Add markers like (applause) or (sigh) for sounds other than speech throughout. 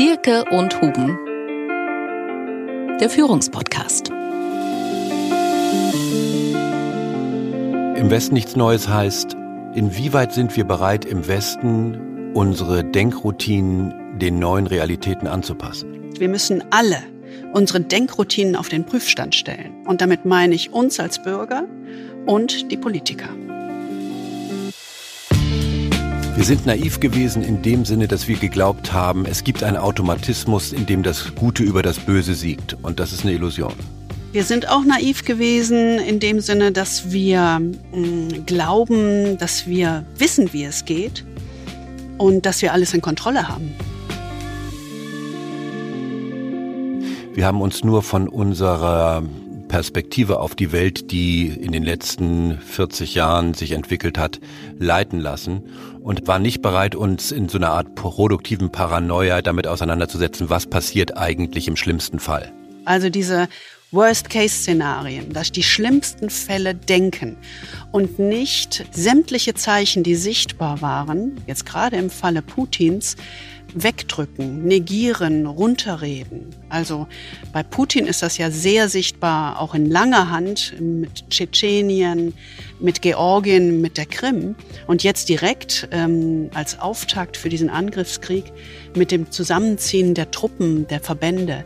Dirke und Huben. Der Führungspodcast. Im Westen nichts Neues heißt, inwieweit sind wir bereit, im Westen unsere Denkroutinen den neuen Realitäten anzupassen? Wir müssen alle unsere Denkroutinen auf den Prüfstand stellen. Und damit meine ich uns als Bürger und die Politiker. Wir sind naiv gewesen in dem Sinne, dass wir geglaubt haben, es gibt einen Automatismus, in dem das Gute über das Böse siegt. Und das ist eine Illusion. Wir sind auch naiv gewesen in dem Sinne, dass wir mh, mm, glauben, dass wir wissen, wie es geht und dass wir alles in Kontrolle haben. Wir haben uns nur von unserer Perspektive auf die Welt, die in den letzten 40 Jahren sich entwickelt hat, leiten lassen und war nicht bereit, uns in so einer Art produktiven Paranoia damit auseinanderzusetzen, was passiert eigentlich im schlimmsten Fall. Also diese Worst-Case-Szenarien, dass die schlimmsten Fälle denken und nicht sämtliche Zeichen, die sichtbar waren, jetzt gerade im Falle Putins, wegdrücken, negieren, runterreden. Also bei Putin ist das ja sehr sichtbar, auch in langer Hand mit Tschetschenien, mit Georgien, mit der Krim und jetzt direkt ähm, als Auftakt für diesen Angriffskrieg mit dem Zusammenziehen der Truppen, der Verbände.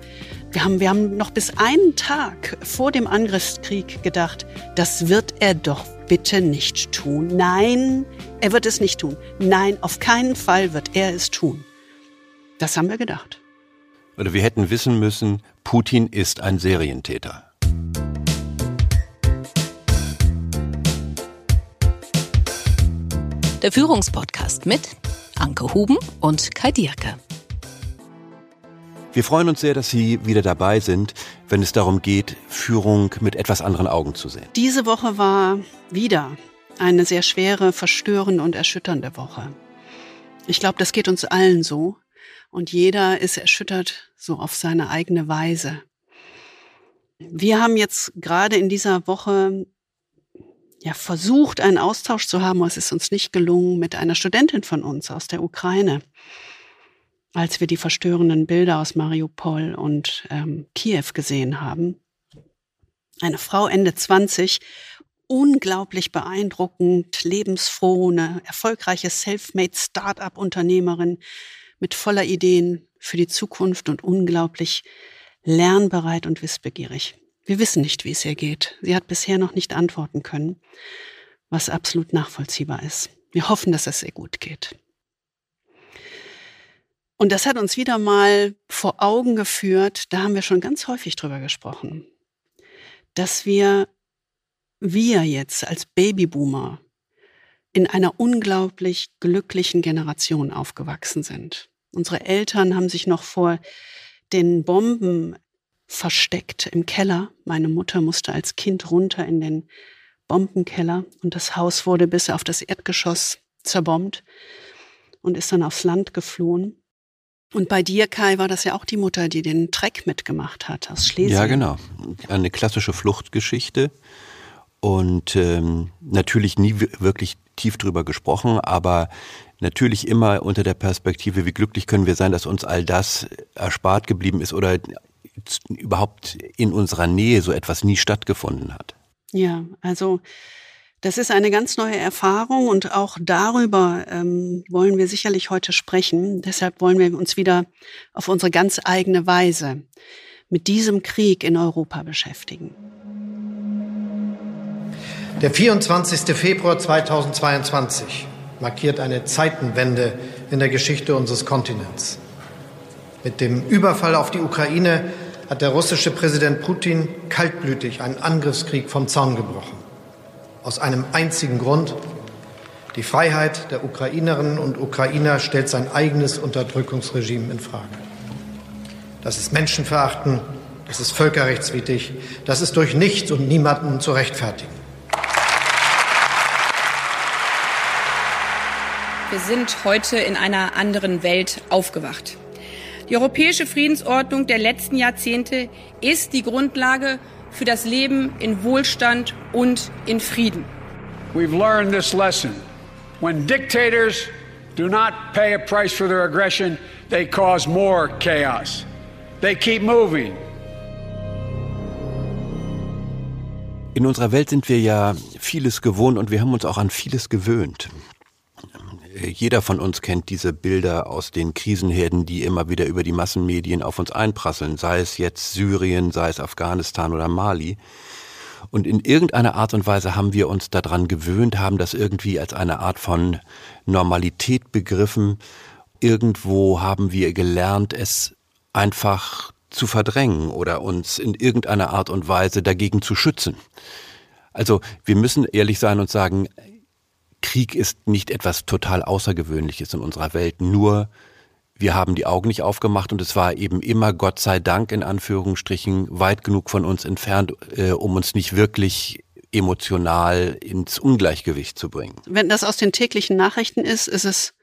Wir haben, wir haben noch bis einen Tag vor dem Angriffskrieg gedacht, das wird er doch bitte nicht tun. Nein, er wird es nicht tun. Nein, auf keinen Fall wird er es tun. Das haben wir gedacht. Oder wir hätten wissen müssen, Putin ist ein Serientäter. Der Führungspodcast mit Anke Huben und Kai Dierke. Wir freuen uns sehr, dass Sie wieder dabei sind, wenn es darum geht, Führung mit etwas anderen Augen zu sehen. Diese Woche war wieder eine sehr schwere, verstörende und erschütternde Woche. Ich glaube, das geht uns allen so und jeder ist erschüttert so auf seine eigene Weise. Wir haben jetzt gerade in dieser Woche ja versucht, einen Austausch zu haben, aber es ist uns nicht gelungen mit einer Studentin von uns aus der Ukraine, als wir die verstörenden Bilder aus Mariupol und ähm, Kiew gesehen haben. Eine Frau Ende 20, unglaublich beeindruckend, lebensfroh, eine erfolgreiche Selfmade Start-up-Unternehmerin, mit voller Ideen für die Zukunft und unglaublich lernbereit und wissbegierig. Wir wissen nicht, wie es ihr geht. Sie hat bisher noch nicht antworten können, was absolut nachvollziehbar ist. Wir hoffen, dass es ihr gut geht. Und das hat uns wieder mal vor Augen geführt, da haben wir schon ganz häufig drüber gesprochen, dass wir, wir jetzt als Babyboomer in einer unglaublich glücklichen Generation aufgewachsen sind. Unsere Eltern haben sich noch vor den Bomben versteckt im Keller. Meine Mutter musste als Kind runter in den Bombenkeller und das Haus wurde bis auf das Erdgeschoss zerbombt und ist dann aufs Land geflohen. Und bei dir, Kai, war das ja auch die Mutter, die den Treck mitgemacht hat aus Schlesien. Ja, genau. Eine klassische Fluchtgeschichte und ähm, natürlich nie wirklich tief drüber gesprochen, aber natürlich immer unter der Perspektive, wie glücklich können wir sein, dass uns all das erspart geblieben ist oder überhaupt in unserer Nähe so etwas nie stattgefunden hat. Ja, also das ist eine ganz neue Erfahrung und auch darüber ähm, wollen wir sicherlich heute sprechen. Deshalb wollen wir uns wieder auf unsere ganz eigene Weise mit diesem Krieg in Europa beschäftigen. Der 24. Februar 2022 markiert eine Zeitenwende in der Geschichte unseres Kontinents. Mit dem Überfall auf die Ukraine hat der russische Präsident Putin kaltblütig einen Angriffskrieg vom Zaun gebrochen. Aus einem einzigen Grund. Die Freiheit der Ukrainerinnen und Ukrainer stellt sein eigenes Unterdrückungsregime in Frage. Das ist Menschenverachten, das ist völkerrechtswidrig, das ist durch nichts und niemanden zu rechtfertigen. Wir sind heute in einer anderen Welt aufgewacht. Die europäische Friedensordnung der letzten Jahrzehnte ist die Grundlage für das Leben in Wohlstand und in Frieden. We've learned this lesson. When dictators do not pay a price for their aggression, they cause more chaos. They keep moving. In unserer Welt sind wir ja vieles gewohnt und wir haben uns auch an vieles gewöhnt. Jeder von uns kennt diese Bilder aus den Krisenherden, die immer wieder über die Massenmedien auf uns einprasseln, sei es jetzt Syrien, sei es Afghanistan oder Mali. Und in irgendeiner Art und Weise haben wir uns daran gewöhnt, haben das irgendwie als eine Art von Normalität begriffen. Irgendwo haben wir gelernt, es einfach zu verdrängen oder uns in irgendeiner Art und Weise dagegen zu schützen. Also wir müssen ehrlich sein und sagen, Krieg ist nicht etwas total Außergewöhnliches in unserer Welt, nur wir haben die Augen nicht aufgemacht und es war eben immer, Gott sei Dank in Anführungsstrichen, weit genug von uns entfernt, äh, um uns nicht wirklich emotional ins Ungleichgewicht zu bringen. Wenn das aus den täglichen Nachrichten ist, ist es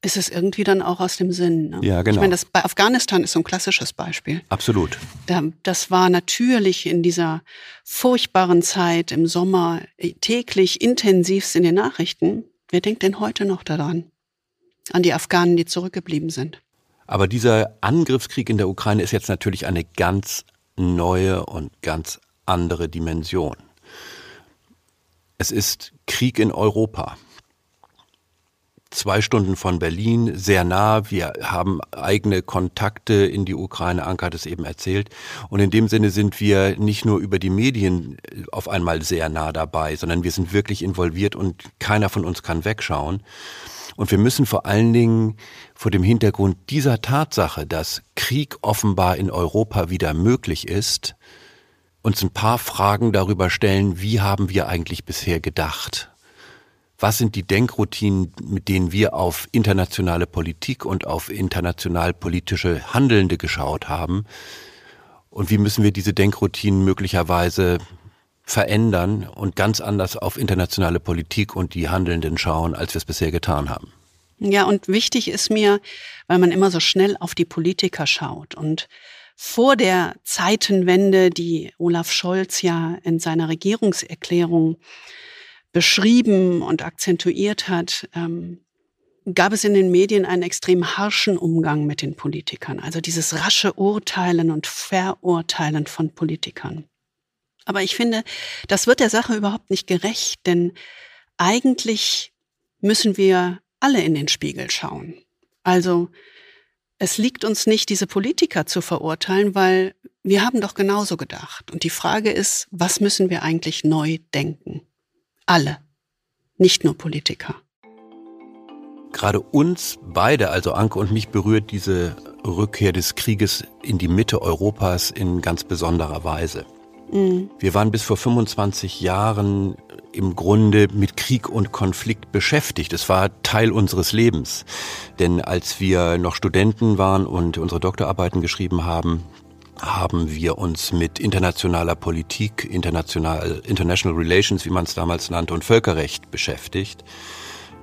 ist es irgendwie dann auch aus dem Sinn. Ne? Ja, genau. Ich meine, das bei Afghanistan ist so ein klassisches Beispiel. Absolut. Da, das war natürlich in dieser furchtbaren Zeit im Sommer täglich intensivst in den Nachrichten. Wer denkt denn heute noch daran? An die Afghanen, die zurückgeblieben sind. Aber dieser Angriffskrieg in der Ukraine ist jetzt natürlich eine ganz neue und ganz andere Dimension. Es ist Krieg in Europa zwei Stunden von Berlin, sehr nah. Wir haben eigene Kontakte in die Ukraine. Anka hat es eben erzählt. Und in dem Sinne sind wir nicht nur über die Medien äh, auf einmal sehr nah dabei, sondern wir sind wirklich involviert und keiner von uns kann wegschauen. Und wir müssen vor allen Dingen vor dem Hintergrund dieser Tatsache, dass Krieg offenbar in Europa wieder möglich ist, uns ein paar Fragen darüber stellen, wie haben wir eigentlich bisher gedacht? Was sind die Denkroutinen, mit denen wir auf internationale Politik und auf international politische Handelnde geschaut haben und wie müssen wir diese Denkroutinen möglicherweise verändern und ganz anders auf internationale Politik und die Handelnden schauen, als wir es bisher getan haben. Ja, und wichtig ist mir, weil man immer so schnell auf die Politiker schaut und vor der Zeitenwende, die Olaf Scholz ja in seiner Regierungserklärung beschrieben und akzentuiert hat, ähm, gab es in den Medien einen extrem harschen Umgang mit den Politikern. Also dieses rasche Urteilen und Verurteilen von Politikern. Aber ich finde, das wird der Sache überhaupt nicht gerecht, denn eigentlich müssen wir alle in den Spiegel schauen. Also es liegt uns nicht, diese Politiker zu verurteilen, weil wir haben doch genauso gedacht. Und die Frage ist, was müssen wir eigentlich neu denken? Alle, nicht nur Politiker. Gerade uns beide, also Anke und mich, berührt diese Rückkehr des Krieges in die Mitte Europas in ganz besonderer Weise. Mhm. Wir waren bis vor 25 Jahren im Grunde mit Krieg und Konflikt beschäftigt. Es war Teil unseres Lebens. Denn als wir noch Studenten waren und unsere Doktorarbeiten geschrieben haben, haben wir uns mit internationaler Politik, international, International Relations, wie man es damals nannte, und Völkerrecht beschäftigt.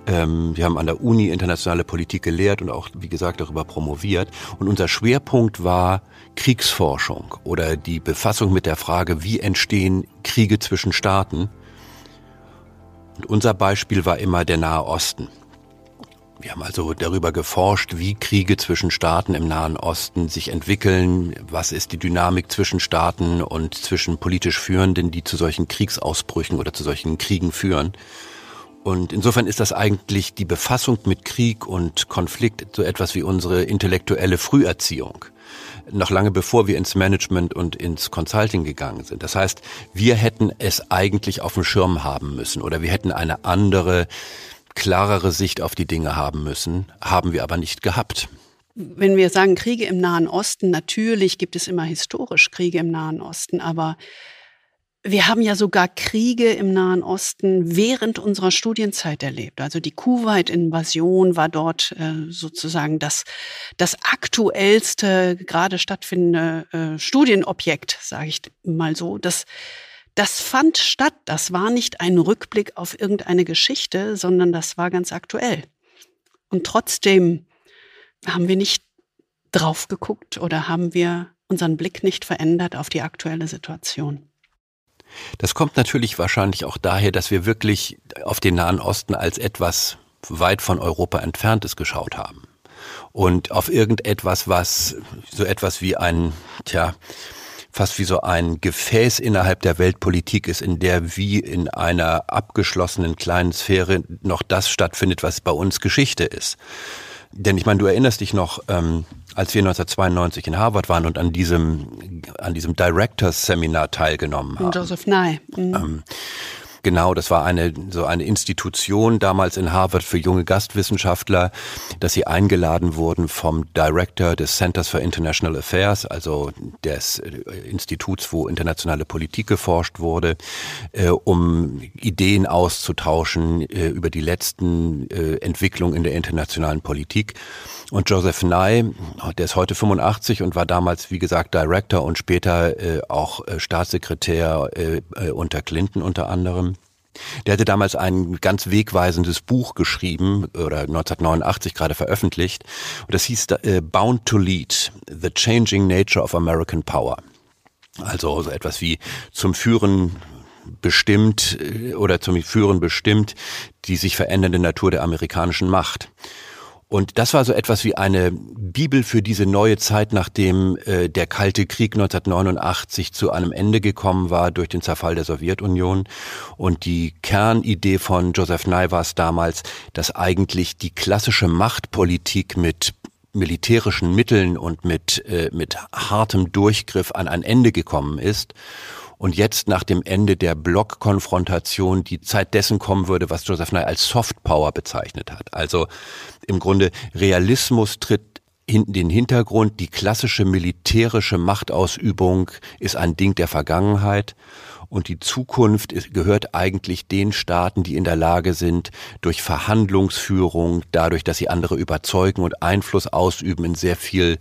Ähm, wir haben an der Uni internationale Politik gelehrt und auch, wie gesagt, darüber promoviert. Und unser Schwerpunkt war Kriegsforschung oder die Befassung mit der Frage, wie entstehen Kriege zwischen Staaten. Und unser Beispiel war immer der Nahe Osten. Wir haben also darüber geforscht, wie Kriege zwischen Staaten im Nahen Osten sich entwickeln, was ist die Dynamik zwischen Staaten und zwischen politisch Führenden, die zu solchen Kriegsausbrüchen oder zu solchen Kriegen führen. Und insofern ist das eigentlich die Befassung mit Krieg und Konflikt so etwas wie unsere intellektuelle Früherziehung. Noch lange bevor wir ins Management und ins Consulting gegangen sind. Das heißt, wir hätten es eigentlich auf dem Schirm haben müssen oder wir hätten eine andere klarere Sicht auf die Dinge haben müssen, haben wir aber nicht gehabt. Wenn wir sagen Kriege im Nahen Osten, natürlich gibt es immer historisch Kriege im Nahen Osten, aber wir haben ja sogar Kriege im Nahen Osten während unserer Studienzeit erlebt. Also die Kuwait-Invasion war dort äh, sozusagen das, das aktuellste, gerade stattfindende äh, Studienobjekt, sage ich mal so. Das das fand statt. Das war nicht ein Rückblick auf irgendeine Geschichte, sondern das war ganz aktuell. Und trotzdem haben wir nicht drauf geguckt oder haben wir unseren Blick nicht verändert auf die aktuelle Situation. Das kommt natürlich wahrscheinlich auch daher, dass wir wirklich auf den Nahen Osten als etwas weit von Europa entfernt ist, geschaut haben. Und auf irgendetwas, was so etwas wie ein, tja, fast wie so ein Gefäß innerhalb der Weltpolitik ist, in der wie in einer abgeschlossenen kleinen Sphäre noch das stattfindet, was bei uns Geschichte ist. Denn ich meine, du erinnerst dich noch, ähm, als wir 1992 in Harvard waren und an diesem, an diesem Directors Seminar teilgenommen haben. Joseph Nye. Mhm. Ähm, Genau, das war eine so eine Institution damals in Harvard für junge Gastwissenschaftler, dass sie eingeladen wurden vom Director des Centers for International Affairs, also des äh, Instituts, wo internationale Politik geforscht wurde, äh, um Ideen auszutauschen äh, über die letzten äh, Entwicklungen in der internationalen Politik. Und Joseph Nye, der ist heute 85 und war damals, wie gesagt, Director und später äh, auch äh, Staatssekretär äh, äh, unter Clinton unter anderem. Der hatte damals ein ganz wegweisendes Buch geschrieben oder 1989 gerade veröffentlicht. Und das hieß äh, Bound to Lead, The Changing Nature of American Power. Also so etwas wie zum Führen bestimmt äh, oder zum Führen bestimmt die sich verändernde Natur der amerikanischen Macht. Und das war so etwas wie eine Bibel für diese neue Zeit, nachdem äh, der Kalte Krieg 1989 zu einem Ende gekommen war durch den Zerfall der Sowjetunion. Und die Kernidee von Joseph Nye war es damals, dass eigentlich die klassische Machtpolitik mit militärischen Mitteln und mit, äh, mit hartem Durchgriff an ein Ende gekommen ist und jetzt nach dem Ende der Blockkonfrontation die Zeit dessen kommen würde, was Joseph Nye als Softpower bezeichnet hat. Also im Grunde Realismus tritt in den Hintergrund, die klassische militärische Machtausübung ist ein Ding der Vergangenheit und die Zukunft gehört eigentlich den Staaten, die in der Lage sind, durch Verhandlungsführung, dadurch, dass sie andere überzeugen und Einfluss ausüben in sehr viel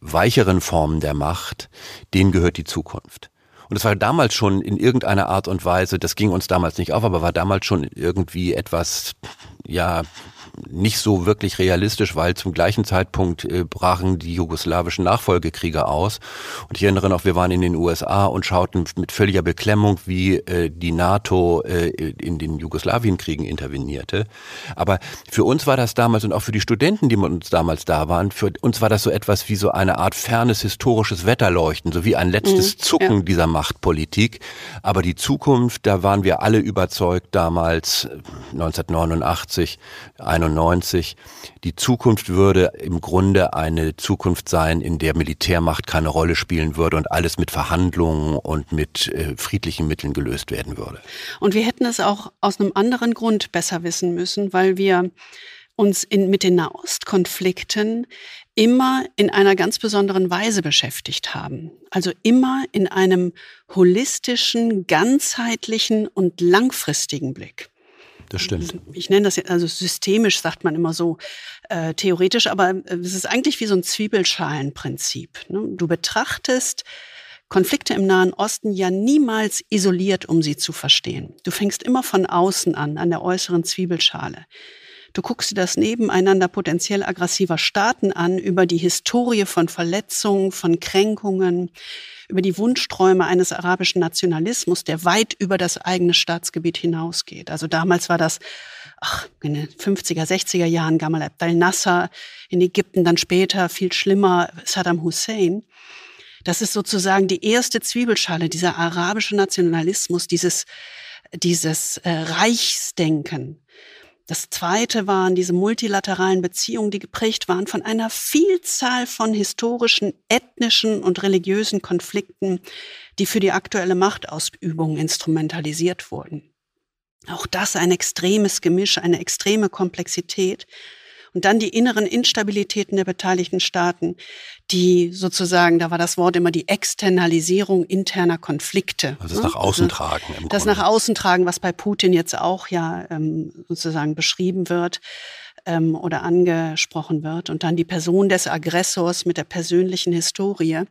weicheren Formen der Macht, denen gehört die Zukunft. Und das war damals schon in irgendeiner Art und Weise, das ging uns damals nicht auf, aber war damals schon irgendwie etwas, ja, nicht so wirklich realistisch, weil zum gleichen Zeitpunkt äh, brachen die jugoslawischen Nachfolgekriege aus. Und ich erinnere noch, wir waren in den USA und schauten mit völliger Beklemmung, wie äh, die NATO äh, in den Jugoslawienkriegen intervenierte. Aber für uns war das damals und auch für die Studenten, die mit uns damals da waren, für uns war das so etwas wie so eine Art fernes historisches Wetterleuchten, so wie ein letztes mhm, Zucken ja. dieser Machtpolitik. Aber die Zukunft, da waren wir alle überzeugt damals, 1989, 91. Die Zukunft würde im Grunde eine Zukunft sein, in der Militärmacht keine Rolle spielen würde und alles mit Verhandlungen und mit äh, friedlichen Mitteln gelöst werden würde. Und wir hätten es auch aus einem anderen Grund besser wissen müssen, weil wir uns in, mit den Nahostkonflikten immer in einer ganz besonderen Weise beschäftigt haben. Also immer in einem holistischen, ganzheitlichen und langfristigen Blick. Das stimmt. Ich nenne das jetzt, also systemisch sagt man immer so äh, theoretisch, aber äh, es ist eigentlich wie so ein Zwiebelschalenprinzip. Ne? Du betrachtest Konflikte im Nahen Osten ja niemals isoliert, um sie zu verstehen. Du fängst immer von außen an, an der äußeren Zwiebelschale. Du guckst dir das nebeneinander potenziell aggressiver Staaten an, über die Historie von Verletzungen, von Kränkungen, über die Wunschträume eines arabischen Nationalismus, der weit über das eigene Staatsgebiet hinausgeht. Also damals war das ach, in den 50er, 60er Jahren Gamal Abdel Nasser in Ägypten, dann später viel schlimmer Saddam Hussein. Das ist sozusagen die erste Zwiebelschale, dieser arabische Nationalismus, dieses, dieses äh, Reichsdenken. Das zweite waren diese multilateralen Beziehungen, die geprägt waren von einer Vielzahl von historischen, ethnischen und religiösen Konflikten, die für die aktuelle Machtausübung instrumentalisiert wurden. Auch das ein extremes Gemisch, eine extreme Komplexität, und dann die inneren Instabilitäten der beteiligten Staaten, die sozusagen, da war das Wort immer die Externalisierung interner Konflikte. Also das nach außen also tragen. Im das Grunde. nach außen tragen, was bei Putin jetzt auch ja ähm, sozusagen beschrieben wird ähm, oder angesprochen wird. Und dann die Person des Aggressors mit der persönlichen Historie,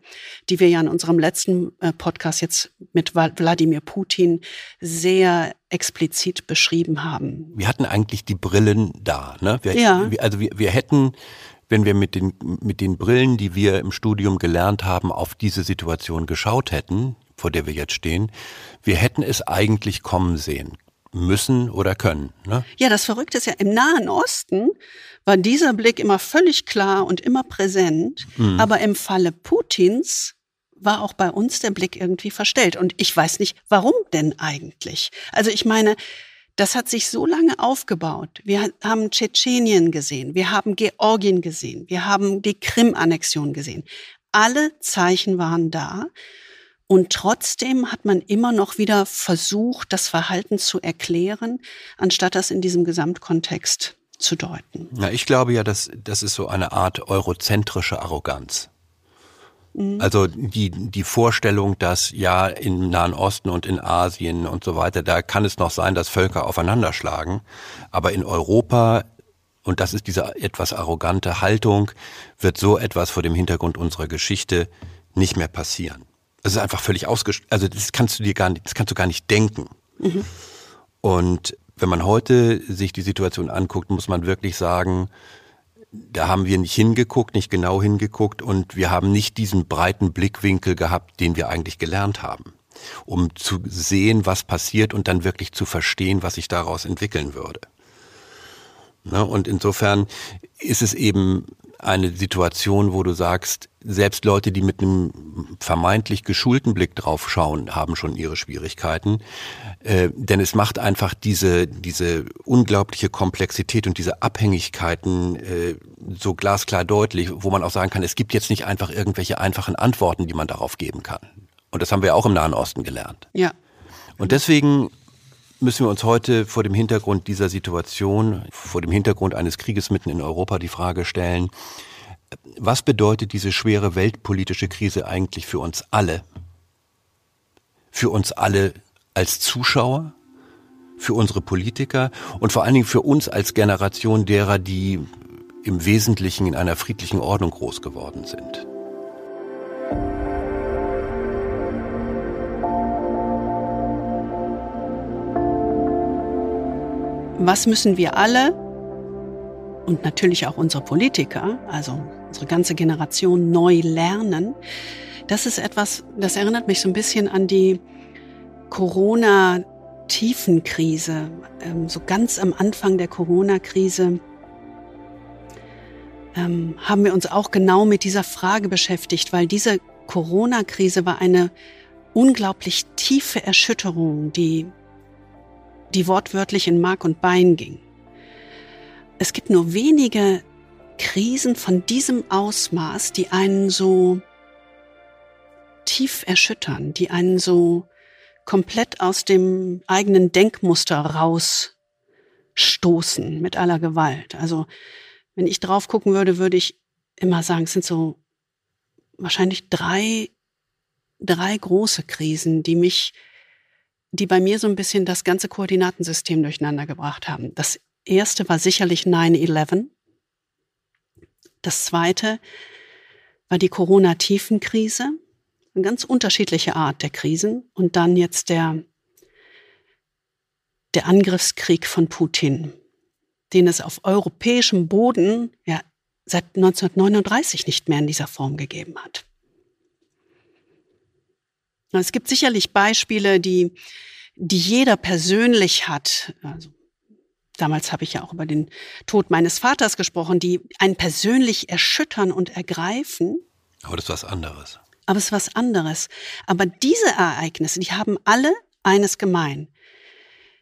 die wir ja in unserem letzten äh, Podcast jetzt mit Wladimir Putin sehr explizit beschrieben haben. Wir hatten eigentlich die Brillen da. Ne? Wir, ja. also wir, wir hätten wenn wir mit den, mit den Brillen, die wir im Studium gelernt haben, auf diese Situation geschaut hätten, vor der wir jetzt stehen, wir hätten es eigentlich kommen sehen müssen oder können. Ne? Ja, das Verrückte ist ja, im Nahen Osten war dieser Blick immer völlig klar und immer präsent. Mhm. Aber im Falle Putins war auch bei uns der Blick irgendwie verstellt. Und ich weiß nicht, warum denn eigentlich? Also ich meine, das hat sich so lange aufgebaut. Wir haben Tschetschenien gesehen, wir haben Georgien gesehen, wir haben die Krim-Annexion gesehen. Alle Zeichen waren da. Und trotzdem hat man immer noch wieder versucht, das Verhalten zu erklären, anstatt das in diesem Gesamtkontext zu deuten. Ja, ich glaube ja, dass das ist so eine Art eurozentrische Arroganz. Mhm. Also die, die Vorstellung, dass ja im Nahen Osten und in Asien und so weiter, da kann es noch sein, dass Völker aufeinanderschlagen. Aber in Europa, und das ist diese etwas arrogante Haltung, wird so etwas vor dem Hintergrund unserer Geschichte nicht mehr passieren. Das ist einfach völlig ausgeschlossen. Also das kannst du dir gar nicht, das kannst du gar nicht denken. Mhm. Und wenn man heute sich die Situation anguckt, muss man wirklich sagen, da haben wir nicht hingeguckt, nicht genau hingeguckt und wir haben nicht diesen breiten Blickwinkel gehabt, den wir eigentlich gelernt haben, um zu sehen, was passiert und dann wirklich zu verstehen, was sich daraus entwickeln würde. Ne, und insofern ist es eben eine Situation, wo du sagst, selbst Leute, die mit einem vermeintlich geschulten Blick drauf schauen, haben schon ihre Schwierigkeiten. Äh, denn es macht einfach diese, diese unglaubliche Komplexität und diese Abhängigkeiten äh, so glasklar deutlich, wo man auch sagen kann, es gibt jetzt nicht einfach irgendwelche einfachen Antworten, die man darauf geben kann. Und das haben wir auch im Nahen Osten gelernt. Ja. Und deswegen müssen wir uns heute vor dem Hintergrund dieser Situation, vor dem Hintergrund eines Krieges mitten in Europa die Frage stellen, was bedeutet diese schwere weltpolitische Krise eigentlich für uns alle? Für uns alle als Zuschauer? Für unsere Politiker? Und vor allen Dingen für uns als Generation derer, die im Wesentlichen in einer friedlichen Ordnung groß geworden sind? Was müssen wir alle und natürlich auch unsere Politiker, also unsere ganze Generation neu lernen. Das ist etwas, das erinnert mich so ein bisschen an die Corona-Tiefenkrise. Ähm, so ganz am Anfang der Corona-Krise ähm, haben wir uns auch genau mit dieser Frage beschäftigt, weil diese Corona-Krise war eine unglaublich tiefe Erschütterung, die die wortwörtlich in Mark und Bein ging. Es gibt nur wenige Krisen von diesem Ausmaß, die einen so tief erschüttern, die einen so komplett aus dem eigenen Denkmuster rausstoßen mit aller Gewalt. Also wenn ich drauf gucken würde, würde ich immer sagen, es sind so wahrscheinlich drei, drei große Krisen, die mich die bei mir so ein bisschen das ganze Koordinatensystem durcheinander gebracht haben. Das erste war sicherlich 9-11. Das zweite war die Corona-Tiefenkrise. Eine ganz unterschiedliche Art der Krisen. Und dann jetzt der, der Angriffskrieg von Putin, den es auf europäischem Boden ja seit 1939 nicht mehr in dieser Form gegeben hat. Es gibt sicherlich Beispiele, die, die jeder persönlich hat. Also, damals habe ich ja auch über den Tod meines Vaters gesprochen, die einen persönlich erschüttern und ergreifen. Aber das ist was anderes. Aber es ist was anderes. Aber diese Ereignisse, die haben alle eines gemein.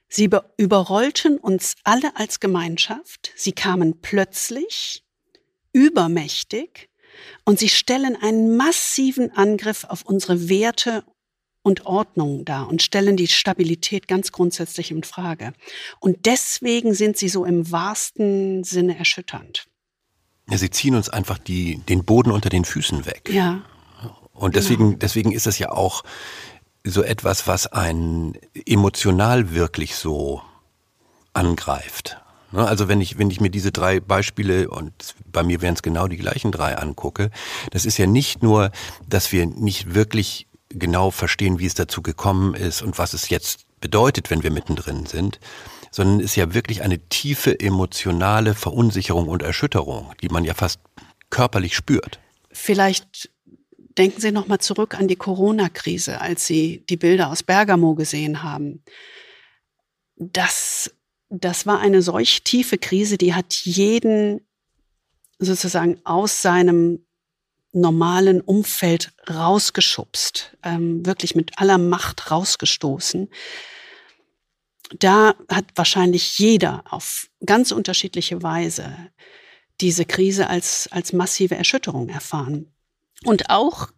Sie überrollten uns alle als Gemeinschaft. Sie kamen plötzlich, übermächtig und sie stellen einen massiven Angriff auf unsere Werte und Ordnung dar und stellen die Stabilität ganz grundsätzlich in Frage. Und deswegen sind sie so im wahrsten Sinne erschütternd. Ja, sie ziehen uns einfach die, den Boden unter den Füßen weg. Ja. Und deswegen, genau. deswegen ist es ja auch so etwas, was einen emotional wirklich so angreift. Ne, also wenn ich, wenn ich mir diese drei Beispiele, und bei mir wären es genau die gleichen drei angucke, das ist ja nicht nur, dass wir nicht wirklich genau verstehen, wie es dazu gekommen ist und was es jetzt bedeutet, wenn wir mittendrin sind, sondern es ist ja wirklich eine tiefe emotionale Verunsicherung und Erschütterung, die man ja fast körperlich spürt. Vielleicht denken Sie noch mal zurück an die Corona-Krise, als Sie die Bilder aus Bergamo gesehen haben. das, das war eine solch tiefe Krise, die hat jeden sozusagen aus seinem normalen Umfeld rausgeschubst, ähm, wirklich mit aller Macht rausgestoßen. Da hat wahrscheinlich jeder auf ganz unterschiedliche Weise diese Krise als, als massive Erschütterung erfahren. Und auch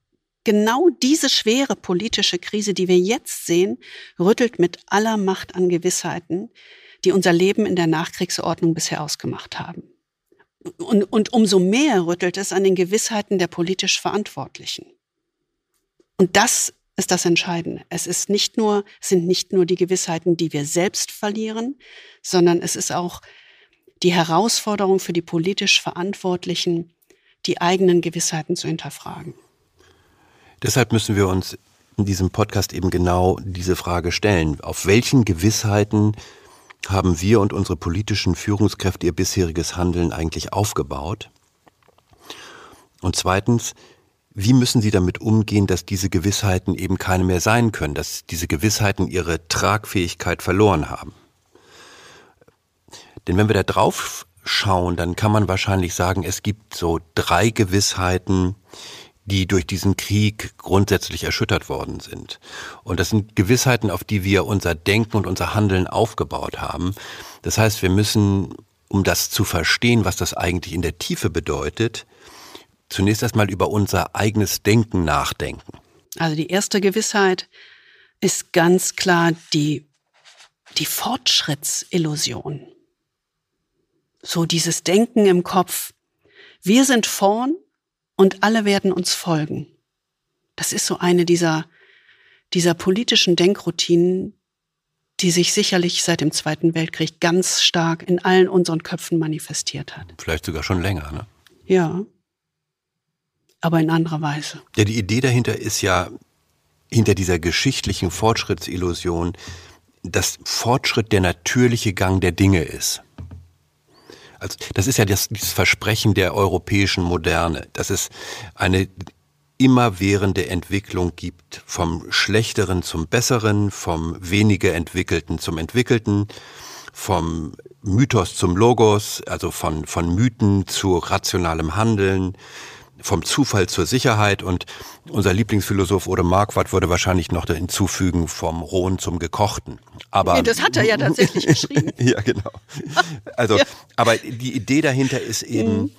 genau diese schwere politische Krise, die wir jetzt sehen, rüttelt mit aller Macht an Gewissheiten, die unser Leben in der Nachkriegsordnung bisher ausgemacht haben. Und, und umso mehr rüttelt es an den Gewissheiten der politisch Verantwortlichen. Und das ist das Entscheidende. Es ist nicht nur, sind nicht nur die Gewissheiten, die wir selbst verlieren, sondern es ist auch die Herausforderung für die politisch Verantwortlichen, die eigenen Gewissheiten zu hinterfragen. Deshalb müssen wir uns in diesem Podcast eben genau diese Frage stellen. Auf welchen Gewissheiten haben wir und unsere politischen Führungskräfte ihr bisheriges Handeln eigentlich aufgebaut? Und zweitens, wie müssen sie damit umgehen, dass diese Gewissheiten eben keine mehr sein können, dass diese Gewissheiten ihre Tragfähigkeit verloren haben? Denn wenn wir da drauf schauen, dann kann man wahrscheinlich sagen, es gibt so drei Gewissheiten, die durch diesen Krieg grundsätzlich erschüttert worden sind. Und das sind Gewissheiten, auf die wir unser Denken und unser Handeln aufgebaut haben. Das heißt, wir müssen, um das zu verstehen, was das eigentlich in der Tiefe bedeutet, zunächst erstmal über unser eigenes Denken nachdenken. Also die erste Gewissheit ist ganz klar die, die Fortschrittsillusion. So dieses Denken im Kopf. Wir sind vorn und alle werden uns folgen. Das ist so eine dieser, dieser politischen Denkroutinen, die sich sicherlich seit dem Zweiten Weltkrieg ganz stark in allen unseren Köpfen manifestiert hat. Vielleicht sogar schon länger, ne? Ja. Aber in anderer Weise. Ja, die Idee dahinter ist ja, hinter dieser geschichtlichen Fortschrittsillusion, dass Fortschritt der natürliche Gang der Dinge ist. Also das ist ja das, dieses Versprechen der europäischen Moderne, dass es eine immerwährende Entwicklung gibt, vom Schlechteren zum Besseren, vom weniger Entwickelten zum Entwickelten, vom Mythos zum Logos, also von, von Mythen zu rationalem Handeln, vom Zufall zur Sicherheit und unser Lieblingsphilosoph Ode Marquardt würde wahrscheinlich noch hinzufügen vom Rohen zum Gekochten. Aber nee, das hat er ja (laughs) tatsächlich geschrieben. (laughs) ja, genau. Also, ja. aber die Idee dahinter ist eben, mhm.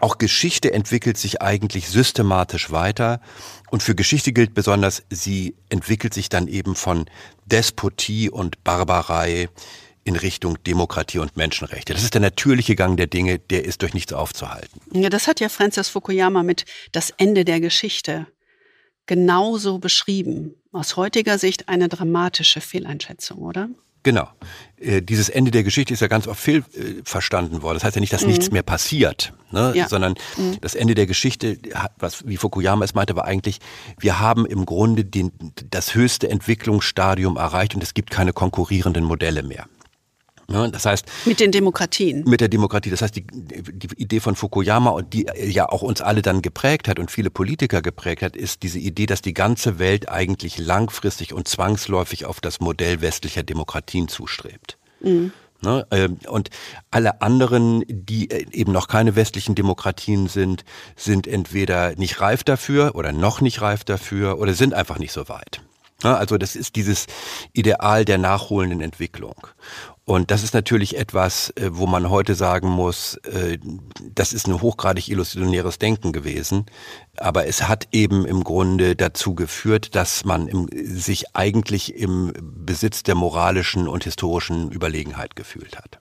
auch Geschichte entwickelt sich eigentlich systematisch weiter. Und für Geschichte gilt besonders, sie entwickelt sich dann eben von Despotie und Barbarei in Richtung Demokratie und Menschenrechte. Das ist der natürliche Gang der Dinge, der ist durch nichts aufzuhalten. Ja, das hat ja Francis Fukuyama mit das Ende der Geschichte genauso beschrieben. Aus heutiger Sicht eine dramatische Fehleinschätzung, oder? Genau. Äh, dieses Ende der Geschichte ist ja ganz oft fehl äh, worden. Das heißt ja nicht, dass mhm. nichts mehr passiert, ne? Ja. sondern mhm. das Ende der Geschichte, was wie Fukuyama es meinte, war eigentlich, wir haben im Grunde den, das höchste Entwicklungsstadium erreicht und es gibt keine konkurrierenden Modelle mehr. Ne? Das heißt mit den Demokratien. Mit der Demokratie. Das heißt die, die Idee von Fukuyama und die ja auch uns alle dann geprägt hat und viele Politiker geprägt hat, ist diese Idee, dass die ganze Welt eigentlich langfristig und zwangsläufig auf das Modell westlicher Demokratien zustrebt. Mhm. Ne? Ähm, und alle anderen, die äh, eben noch keine westlichen Demokratien sind, sind entweder nicht reif dafür oder noch nicht reif dafür oder sind einfach nicht so weit. Ne? Also das ist dieses Ideal der nachholenden Entwicklung. Und das ist natürlich etwas, äh, wo man heute sagen muss, äh, das ist ein hochgradig illusionäres Denken gewesen. Aber es hat eben im Grunde dazu geführt, dass man sich eigentlich im Besitz der moralischen und historischen Überlegenheit gefühlt hat.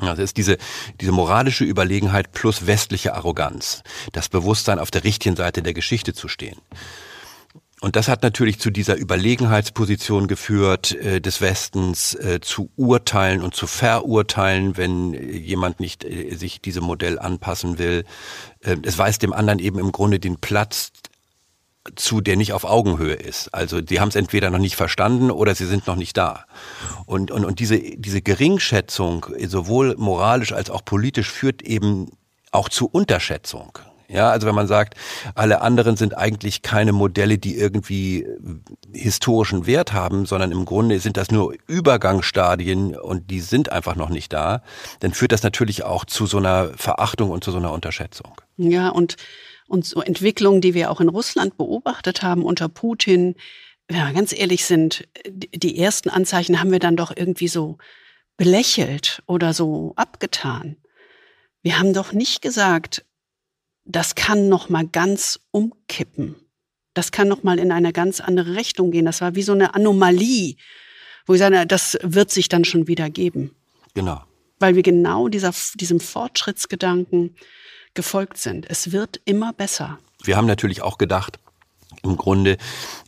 Das ist diese, diese moralische Überlegenheit plus westliche Arroganz. Das Bewusstsein, auf der richtigen Seite der Geschichte zu stehen. Und das hat natürlich zu dieser Überlegenheitsposition geführt äh, des Westens, äh, zu urteilen und zu verurteilen, wenn jemand nicht äh, sich diesem Modell anpassen will. Äh, es weist dem anderen eben im Grunde den Platz zu, der nicht auf Augenhöhe ist. Also die haben es entweder noch nicht verstanden oder sie sind noch nicht da. Und, und, und diese, diese Geringschätzung, sowohl moralisch als auch politisch, führt eben auch zu Unterschätzung. Ja, also wenn man sagt, alle anderen sind eigentlich keine Modelle, die irgendwie äh, historischen Wert haben, sondern im Grunde sind das nur Übergangsstadien und die sind einfach noch nicht da, dann führt das natürlich auch zu so einer Verachtung und zu so einer Unterschätzung. Ja, und, und so Entwicklungen, die wir auch in Russland beobachtet haben unter Putin, wenn wir ganz ehrlich sind, die ersten Anzeichen haben wir dann doch irgendwie so belächelt oder so abgetan. Wir haben doch nicht gesagt, das kann noch mal ganz umkippen. Das kann noch mal in eine ganz andere Richtung gehen. Das war wie so eine Anomalie, wo ich sage, das wird sich dann schon wieder geben. Genau. Weil wir genau dieser, diesem Fortschrittsgedanken gefolgt sind. Es wird immer besser. Wir haben natürlich auch gedacht, im Grunde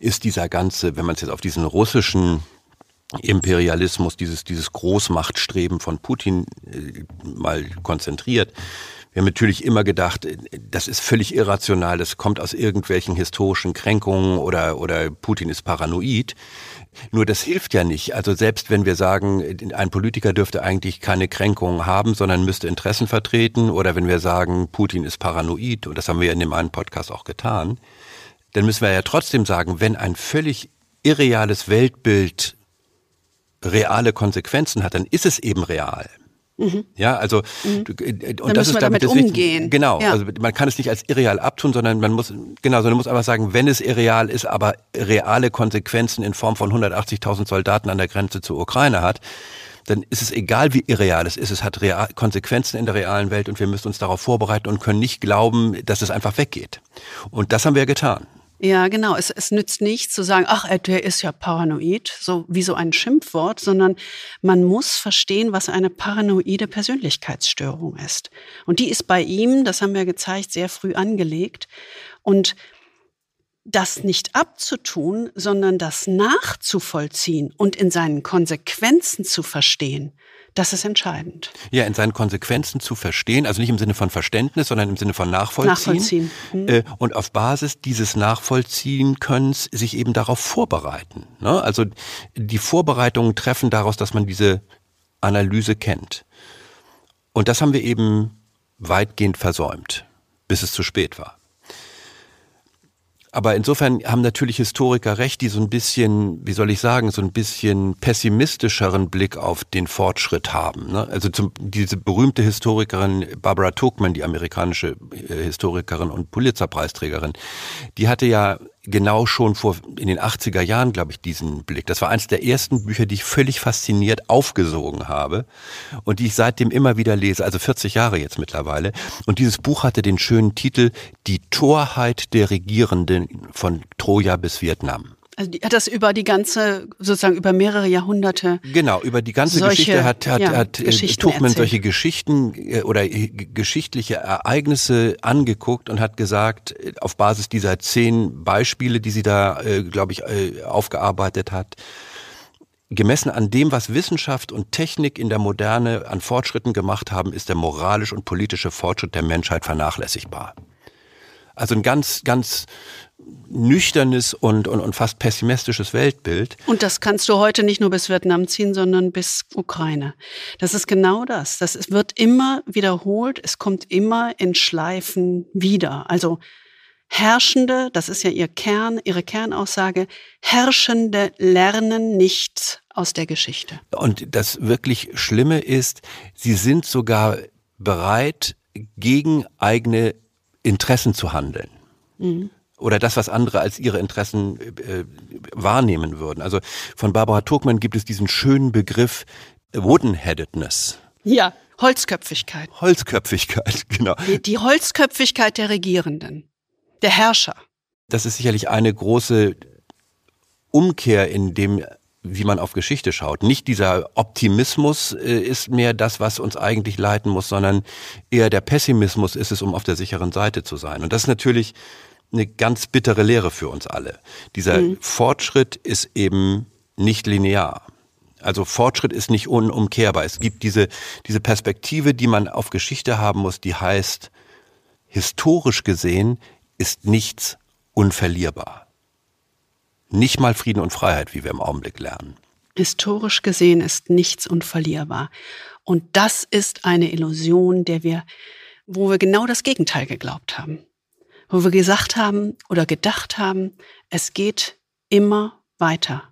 ist dieser ganze, wenn man es jetzt auf diesen russischen Imperialismus, dieses, dieses Großmachtstreben von Putin äh, mal konzentriert. Wir haben natürlich immer gedacht, äh, das ist völlig irrational, das kommt aus irgendwelchen historischen Kränkungen oder, oder Putin ist paranoid. Nur das hilft ja nicht. Also selbst wenn wir sagen, ein Politiker dürfte eigentlich keine Kränkungen haben, sondern müsste Interessen vertreten, oder wenn wir sagen, Putin ist paranoid, und das haben wir in dem einen Podcast auch getan, dann müssen wir ja trotzdem sagen, wenn ein völlig irreales Weltbild reale Konsequenzen hat, dann ist es eben real. Mhm. Ja, also mhm. Äh, und dann das ist damit, damit umgehen. Nicht, genau, ja. also man kann es nicht als irreal abtun, sondern man muss genau, sondern man muss einfach sagen, wenn es irreal ist, aber reale Konsequenzen in Form von 180.000 Soldaten an der Grenze zur Ukraine hat, dann ist es egal, wie irreal es ist. Es hat real, Konsequenzen in der realen Welt und wir müssen uns darauf vorbereiten und können nicht glauben, dass es einfach weggeht. Und das haben wir getan. Ja, genau. Es, es nützt nichts zu sagen, ach, äh, der ist ja paranoid, so wie so ein Schimpfwort, sondern man muss verstehen, was eine paranoide Persönlichkeitsstörung ist. Und die ist bei ihm, das haben wir gezeigt, sehr früh angelegt. Und das nicht abzutun, sondern das nachzuvollziehen und in seinen Konsequenzen zu verstehen, das ist entscheidend. Ja, in seinen Konsequenzen zu verstehen, also nicht im Sinne von Verständnis, sondern im Sinne von Nachvollziehen. Nachvollziehen. Mhm. Äh, und auf Basis dieses Nachvollziehen können sich eben darauf vorbereiten. Ne? Also die Vorbereitungen treffen daraus, dass man diese Analyse kennt. Und das haben wir eben weitgehend versäumt, bis es zu spät war. Aber insofern haben natürlich Historiker recht, die so ein bisschen, wie soll ich sagen, so ein bisschen pessimistischeren Blick auf den Fortschritt haben. Ne? Also zum, diese berühmte Historikerin Barbara Tuchman, die amerikanische äh, Historikerin und Pulitzerpreisträgerin, die hatte ja genau schon vor in den 80er Jahren, glaube ich, diesen Blick. Das war eines der ersten Bücher, die ich völlig fasziniert aufgesogen habe und die ich seitdem immer wieder lese, also 40 Jahre jetzt mittlerweile. Und dieses Buch hatte den schönen Titel Die Torheit der Regierenden von Troja bis Vietnam. Also die hat das über die ganze, sozusagen über mehrere Jahrhunderte. Genau, über die ganze solche, Geschichte hat, hat, ja, hat äh, Tuchman solche Geschichten äh, oder äh, geschichtliche Ereignisse angeguckt und hat gesagt, auf Basis dieser zehn Beispiele, die sie da, glaube ich, aufgearbeitet hat, gemessen an dem, was Wissenschaft und Technik in der Moderne an Fortschritten gemacht haben, ist der moralisch und politische Fortschritt der Menschheit vernachlässigbar. Also ein ganz, ganz nüchternes und, und, und fast pessimistisches Weltbild. Und das kannst du heute nicht nur bis Vietnam ziehen, sondern bis Ukraine. Das ist genau das. Das wird immer wiederholt. Es kommt immer in Schleifen wieder. Also Herrschende, das ist ja ihr Kern, ihre Kernaussage, Herrschende lernen nichts aus der Geschichte. Und das wirklich Schlimme ist, sie sind sogar bereit, gegen eigene Interessen zu handeln. Mhm oder das, was andere als ihre Interessen äh, wahrnehmen würden. Also von Barbara Turkmann gibt es diesen schönen Begriff Woodenheadedness. Ja, Holzköpfigkeit. Holzköpfigkeit, (laughs) genau. Die, die Holzköpfigkeit der Regierenden, der Herrscher. Das ist sicherlich eine große Umkehr in dem, wie man auf Geschichte schaut. Nicht dieser Optimismus äh, ist mehr das, was uns eigentlich leiten muss, sondern eher der Pessimismus ist es, um auf der sicheren Seite zu sein. Und das ist natürlich eine ganz bittere Lehre für uns alle. Dieser mhm. Fortschritt ist eben nicht linear. Also Fortschritt ist nicht unumkehrbar. Es gibt diese, diese Perspektive, die man auf Geschichte haben muss, die heißt, historisch gesehen ist nichts unverlierbar. Nicht mal Frieden und Freiheit, wie wir im Augenblick lernen. Historisch gesehen ist nichts unverlierbar. Und das ist eine Illusion, der wir wo wir genau das Gegenteil geglaubt haben. Wo wir gesagt haben oder gedacht haben, es geht immer weiter.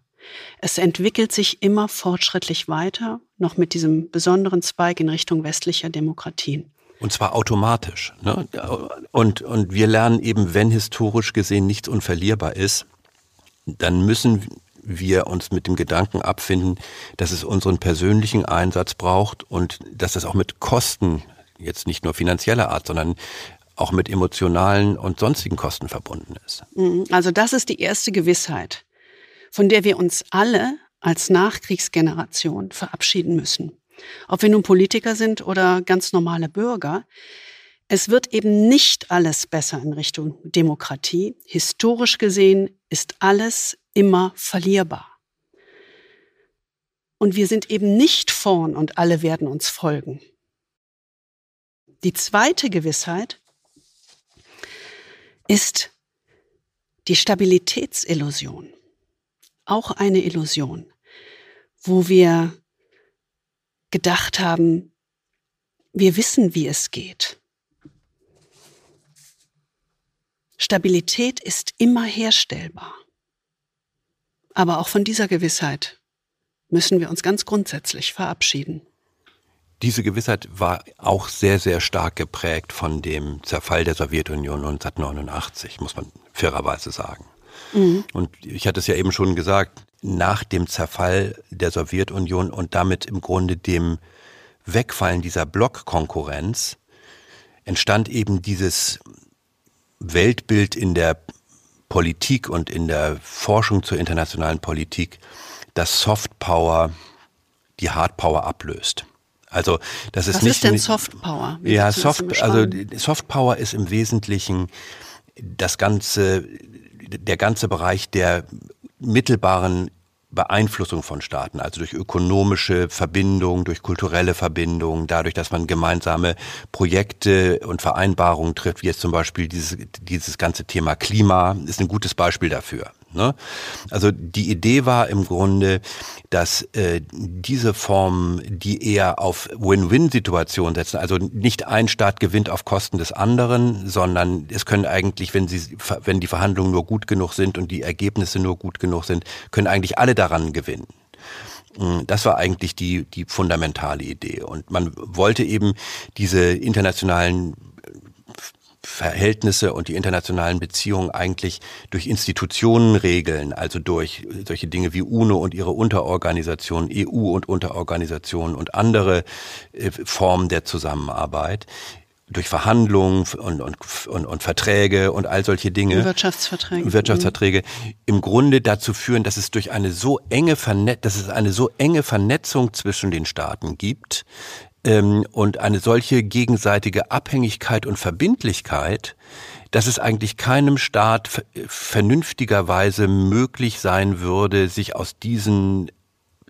Es entwickelt sich immer fortschrittlich weiter, noch mit diesem besonderen Zweig in Richtung westlicher Demokratien. Und zwar automatisch. Ne? Und, und wir lernen eben, wenn historisch gesehen nichts unverlierbar ist, dann müssen wir uns mit dem Gedanken abfinden, dass es unseren persönlichen Einsatz braucht und dass es auch mit Kosten, jetzt nicht nur finanzieller Art, sondern auch mit emotionalen und sonstigen Kosten verbunden ist. Mhm. Also das ist die erste Gewissheit, von der wir uns alle als Nachkriegsgeneration verabschieden müssen. Ob wir nun Politiker sind oder ganz normale Bürger, es wird eben nicht alles besser in Richtung Demokratie. Historisch gesehen ist alles immer verlierbar. Und wir sind eben nicht vorn und alle werden uns folgen. Die zweite Gewissheit ist die Stabilitätsillusion. Auch eine Illusion, wo wir gedacht haben, wir wissen, wie es geht. Stabilität ist immer herstellbar. Aber auch von dieser Gewissheit müssen wir uns ganz grundsätzlich verabschieden. Diese Gewissheit war auch sehr, sehr stark geprägt von dem Zerfall der Sowjetunion 1989, muss man fairerweise sagen. Mhm. Und ich hatte es ja eben schon gesagt, nach dem Zerfall der Sowjetunion und damit im Grunde dem Wegfallen dieser Blockkonkurrenz entstand eben dieses Weltbild in der Politik und in der Forschung zur internationalen Politik, dass Soft Power die Hard Power ablöst. Also das ist Was nicht ist denn Soft Power? Wie ja, Soft also Soft Power ist im Wesentlichen das ganze der ganze Bereich der mittelbaren Beeinflussung von Staaten, also durch ökonomische Verbindung, durch kulturelle Verbindung, dadurch, dass man gemeinsame Projekte und Vereinbarungen trifft, wie jetzt zum Beispiel dieses, dieses ganze Thema Klima, ist ein gutes Beispiel dafür. Ne? Also die Idee war im Grunde, dass äh, diese Formen, die eher auf Win-Win-Situationen setzen, also nicht ein Staat gewinnt auf Kosten des anderen, sondern es können eigentlich, wenn sie, wenn die Verhandlungen nur gut genug sind und die Ergebnisse nur gut genug sind, können eigentlich alle daran gewinnen. Mm, das war eigentlich die, die fundamentale Idee. Und man wollte eben diese internationalen Verhältnisse und die internationalen Beziehungen eigentlich durch Institutionen regeln, also durch solche Dinge wie UNO und ihre Unterorganisationen, EU und Unterorganisationen und andere äh, Formen der Zusammenarbeit durch Verhandlungen und, und, und, und Verträge und all solche Dinge. Wirtschaftsverträge. Wirtschaftsverträge im Grunde dazu führen, dass es durch eine so enge Vernetz dass es eine so enge Vernetzung zwischen den Staaten gibt, und eine solche gegenseitige Abhängigkeit und Verbindlichkeit, dass es eigentlich keinem Staat vernünftigerweise möglich sein würde, sich aus diesen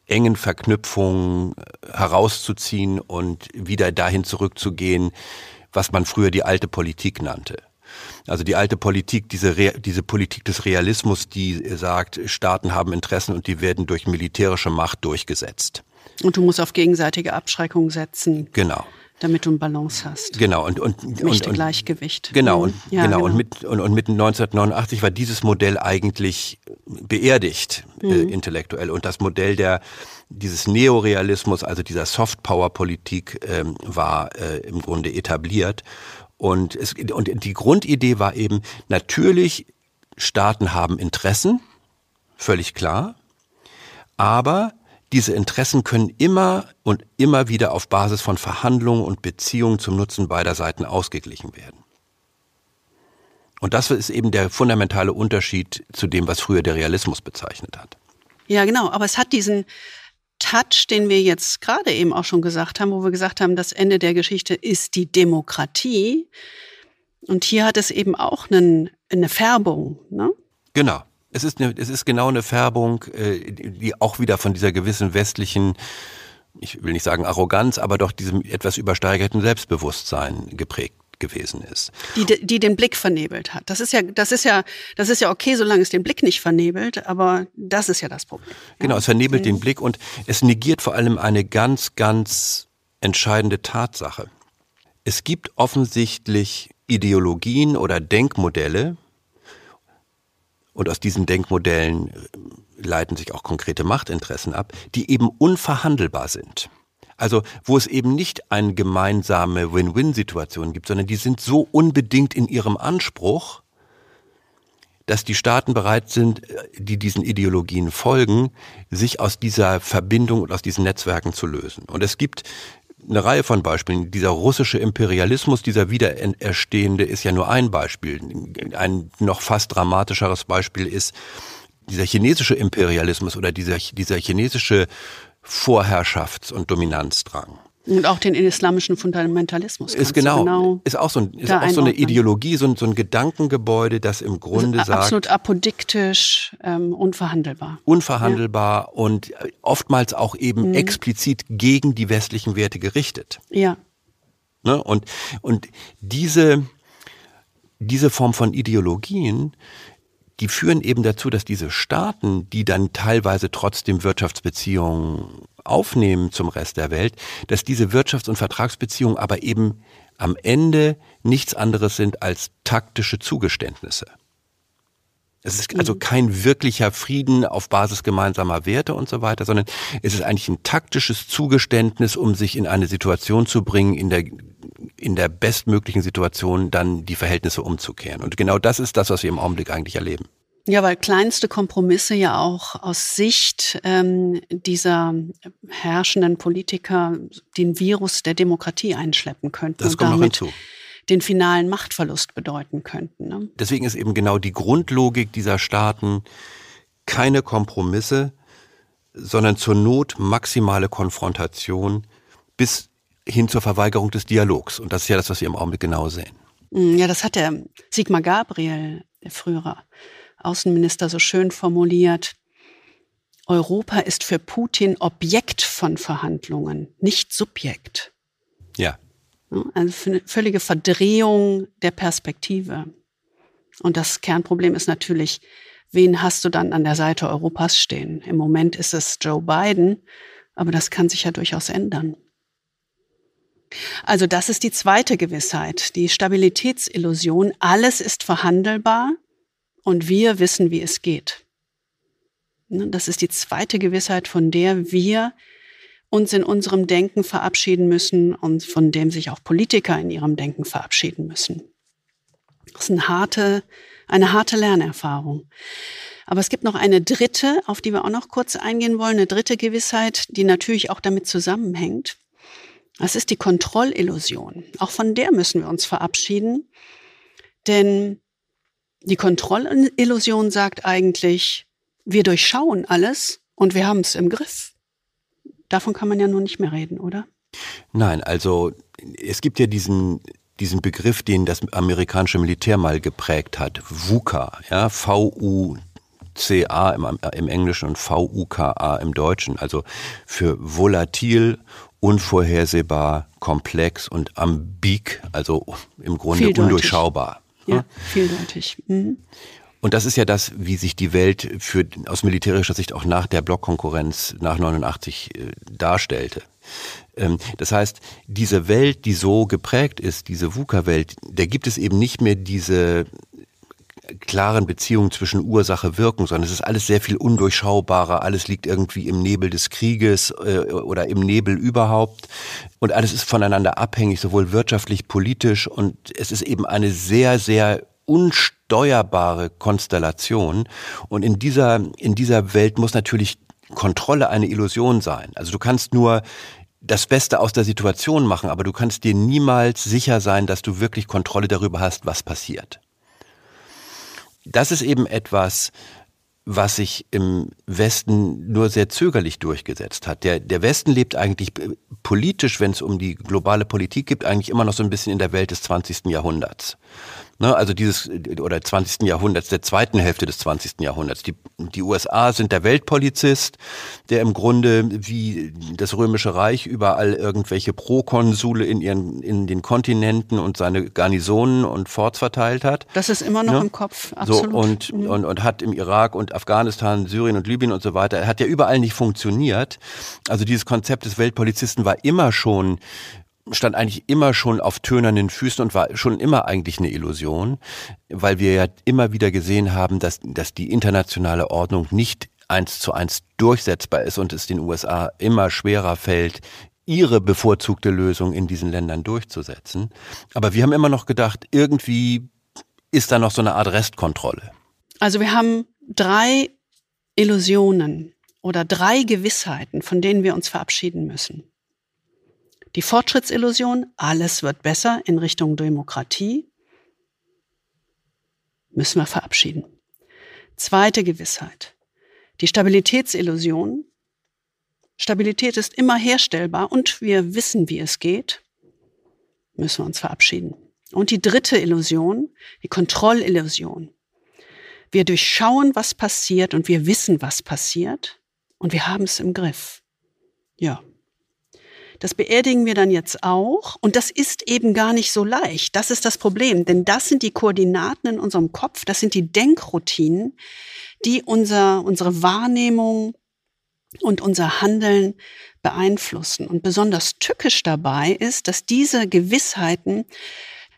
engen Verknüpfungen äh, herauszuziehen und wieder dahin zurückzugehen, was man früher die alte Politik nannte. Also die alte Politik, diese, diese Politik des Realismus, die sagt, Staaten haben Interessen und die werden durch militärische Macht durchgesetzt. Und du musst auf gegenseitige Abschreckung setzen. Genau damit du eine Balance hast. Genau und und und, und Gleichgewicht. Genau und ja, genau, genau, und mit und, und mit 1989 war dieses Modell eigentlich beerdigt äh, mhm. äh, intellektuell und das Modell der dieses Neorealismus, also dieser Softpower-Politik, ähm, war äh, im Grunde etabliert und es und die Grundidee war eben natürlich Staaten haben Interessen, völlig klar, aber diese Interessen können immer und immer wieder auf Basis von Verhandlungen und Beziehungen zum Nutzen beider Seiten ausgeglichen werden. Und das ist eben der fundamentale Unterschied zu dem, was früher der Realismus bezeichnet hat. Ja, genau. Aber es hat diesen Touch, den wir jetzt gerade eben auch schon gesagt haben, wo wir gesagt haben, das Ende der Geschichte ist die Demokratie. Und hier hat es eben auch einen, eine Färbung. Ne? Genau. Es ist, eine, es ist genau eine Färbung, äh, die auch wieder von dieser gewissen westlichen, ich will nicht sagen Arroganz, aber doch diesem etwas übersteigerten Selbstbewusstsein geprägt gewesen ist. Die, die den Blick vernebelt hat. Das ist ja, das ist ja, das ist ja okay, solange es den Blick nicht vernebelt, aber das ist ja das Problem. Genau, es vernebelt okay. den Blick und es negiert vor allem eine ganz, ganz entscheidende Tatsache. Es gibt offensichtlich Ideologien oder Denkmodelle, und aus diesen Denkmodellen äh, leiten sich auch konkrete Machtinteressen ab, die eben unverhandelbar sind. Also wo es eben nicht eine gemeinsame Win-Win-Situation gibt, sondern die sind so unbedingt in ihrem Anspruch, dass die Staaten bereit sind, äh, die diesen Ideologien folgen, sich aus dieser Verbindung und aus diesen Netzwerken zu lösen. Und es gibt eine Reihe von Beispielen. Dieser russische Imperialismus, dieser Wiedererstehende ist ja nur ein Beispiel. Ein noch fast dramatischeres Beispiel ist dieser chinesische Imperialismus oder dieser, dieser chinesische Vorherrschafts- und Dominanzdrang. Und auch den islamischen Fundamentalismus. Ist genau, genau, ist auch so, ein, ist auch so eine Ideologie, so ein, so ein Gedankengebäude, das im Grunde also sagt. Absolut apodiktisch, ähm, unverhandelbar. Unverhandelbar ja. und oftmals auch eben mhm. explizit gegen die westlichen Werte gerichtet. Ja. Ne? Und, und diese, diese Form von Ideologien, die führen eben dazu, dass diese Staaten, die dann teilweise trotzdem Wirtschaftsbeziehungen aufnehmen zum Rest der Welt, dass diese Wirtschafts- und Vertragsbeziehungen aber eben am Ende nichts anderes sind als taktische Zugeständnisse. Es ist also mhm. kein wirklicher Frieden auf Basis gemeinsamer Werte und so weiter, sondern es ist eigentlich ein taktisches Zugeständnis, um sich in eine Situation zu bringen, in der, in der bestmöglichen Situation dann die Verhältnisse umzukehren. Und genau das ist das, was wir im Augenblick eigentlich erleben. Ja, weil kleinste Kompromisse ja auch aus Sicht ähm, dieser herrschenden Politiker den Virus der Demokratie einschleppen könnten das und kommt damit noch hinzu. den finalen Machtverlust bedeuten könnten. Ne? Deswegen ist eben genau die Grundlogik dieser Staaten keine Kompromisse, sondern zur Not maximale Konfrontation bis hin zur Verweigerung des Dialogs. Und das ist ja das, was wir im Augenblick genau sehen. Ja, das hat der Sigmar Gabriel, der frühere Außenminister so schön formuliert. Europa ist für Putin Objekt von Verhandlungen, nicht Subjekt. Ja. Also eine völlige Verdrehung der Perspektive. Und das Kernproblem ist natürlich, wen hast du dann an der Seite Europas stehen? Im Moment ist es Joe Biden, aber das kann sich ja durchaus ändern. Also das ist die zweite Gewissheit, die Stabilitätsillusion. Alles ist verhandelbar, und wir wissen, wie es geht. Ne, das ist die zweite Gewissheit, von der wir uns in unserem Denken verabschieden müssen und von dem sich auch Politiker in ihrem Denken verabschieden müssen. Das ist eine harte, eine harte Lernerfahrung. Aber es gibt noch eine dritte, auf die wir auch noch kurz eingehen wollen, eine dritte Gewissheit, die natürlich auch damit zusammenhängt. Das ist die Kontrollillusion. Auch von der müssen wir uns verabschieden, denn die Kontrollillusion sagt eigentlich, wir durchschauen alles und wir haben es im Griff. Davon kann man ja nur nicht mehr reden, oder? Nein, also es gibt ja diesen diesen Begriff, den das amerikanische Militär mal geprägt hat, VUCA, ja, V-U-C-A im, im Englischen und V-U-K-A im Deutschen, also für volatil, unvorhersehbar, komplex und ambig, also im Grunde undurchschaubar. Ja, vieldeutig. Mhm. Und das ist ja das, wie sich die Welt für, aus militärischer Sicht auch nach der Blockkonkurrenz nach 89 äh, darstellte. Ähm, das heißt, diese Welt, die so geprägt ist, diese VUCA-Welt, da gibt es eben nicht mehr diese klaren Beziehungen zwischen Ursache, Wirkung, sondern es ist alles sehr viel undurchschaubarer, alles liegt irgendwie im Nebel des Krieges äh, oder im Nebel überhaupt. Und alles ist voneinander abhängig, sowohl wirtschaftlich, politisch. Und es ist eben eine sehr, sehr unsteuerbare Konstellation. Und in dieser, in dieser Welt muss natürlich Kontrolle eine Illusion sein. Also du kannst nur das Beste aus der Situation machen, aber du kannst dir niemals sicher sein, dass du wirklich Kontrolle darüber hast, was passiert das ist eben etwas, was sich im Westen nur sehr zögerlich durchgesetzt hat. Der, der Westen lebt eigentlich politisch, wenn es um die globale Politik geht, eigentlich immer noch so ein bisschen in der Welt des 20. Jahrhunderts. Ne, also dieses, oder 20. Jahrhunderts, der zweiten Hälfte des 20. Jahrhunderts. Die, die USA sind der Weltpolizist, der im Grunde wie das Römische Reich überall irgendwelche Prokonsule in ihren, in den Kontinenten und seine Garnisonen und Forts verteilt hat. Das ist immer noch ne? im Kopf, absolut. So, und, mhm. und, und hat im Irak und Afghanistan, Syrien und Libyen und so weiter, er hat ja überall nicht funktioniert. Also dieses Konzept des Weltpolizisten war immer schon stand eigentlich immer schon auf tönernen Füßen und war schon immer eigentlich eine Illusion, weil wir ja immer wieder gesehen haben, dass, dass die internationale Ordnung nicht eins zu eins durchsetzbar ist und es den USA immer schwerer fällt, ihre bevorzugte Lösung in diesen Ländern durchzusetzen. Aber wir haben immer noch gedacht, irgendwie ist da noch so eine Art Restkontrolle. Also wir haben drei Illusionen oder drei Gewissheiten, von denen wir uns verabschieden müssen. Die Fortschrittsillusion, alles wird besser in Richtung Demokratie, müssen wir verabschieden. Zweite Gewissheit. Die Stabilitätsillusion. Stabilität ist immer herstellbar und wir wissen, wie es geht. Müssen wir uns verabschieden. Und die dritte Illusion, die Kontrollillusion. Wir durchschauen, was passiert und wir wissen, was passiert und wir haben es im Griff. Ja. Das beerdigen wir dann jetzt auch. Und das ist eben gar nicht so leicht. Das ist das Problem. Denn das sind die Koordinaten in unserem Kopf. Das sind die Denkroutinen, die unser, unsere Wahrnehmung und unser Handeln beeinflussen. Und besonders tückisch dabei ist, dass diese Gewissheiten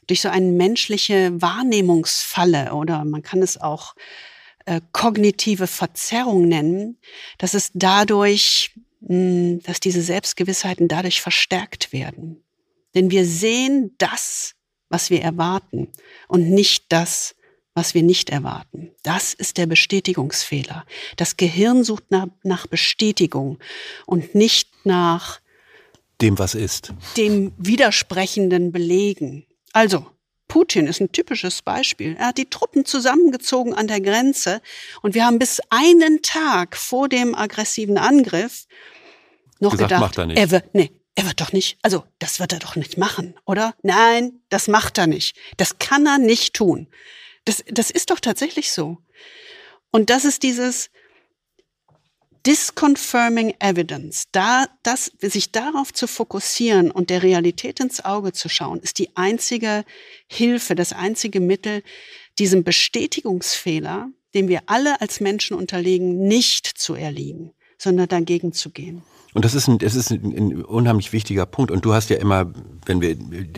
durch so eine menschliche Wahrnehmungsfalle oder man kann es auch äh, kognitive Verzerrung nennen, dass es dadurch dass diese Selbstgewissheiten dadurch verstärkt werden. Denn wir sehen das, was wir erwarten und nicht das, was wir nicht erwarten. Das ist der Bestätigungsfehler. Das Gehirn sucht nach, nach Bestätigung und nicht nach dem, was ist. Dem widersprechenden Belegen. Also, Putin ist ein typisches Beispiel. Er hat die Truppen zusammengezogen an der Grenze und wir haben bis einen Tag vor dem aggressiven Angriff noch gesagt, gedacht, macht er, nicht. er wird, nee, er wird doch nicht, also das wird er doch nicht machen, oder? Nein, das macht er nicht. Das kann er nicht tun. Das, das ist doch tatsächlich so. Und das ist dieses Disconfirming Evidence. Da, das, sich darauf zu fokussieren und der Realität ins Auge zu schauen, ist die einzige Hilfe, das einzige Mittel, diesem Bestätigungsfehler, dem wir alle als Menschen unterliegen, nicht zu erliegen, sondern dagegen zu gehen. Und das ist ein, das ist ein, ein unheimlich wichtiger Punkt. Und du hast ja immer, wenn wir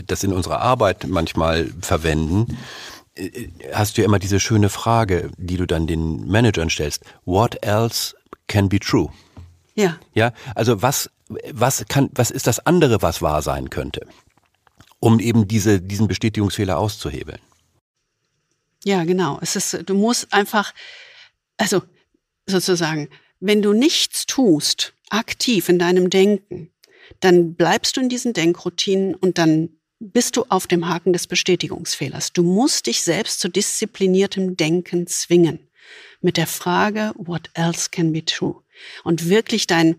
das in unserer Arbeit manchmal verwenden, äh, hast du ja immer diese schöne Frage, die du dann den Managern stellst. What else can be true? Ja. Ja, also was, was kann, was ist das andere, was wahr sein könnte? Um eben diese, diesen Bestätigungsfehler auszuhebeln. Ja, genau. Es ist, du musst einfach, also sozusagen, wenn du nichts tust, aktiv in deinem Denken, dann bleibst du in diesen Denkroutinen und dann bist du auf dem Haken des Bestätigungsfehlers. Du musst dich selbst zu diszipliniertem Denken zwingen. Mit der Frage, what else can be true? Und wirklich dein,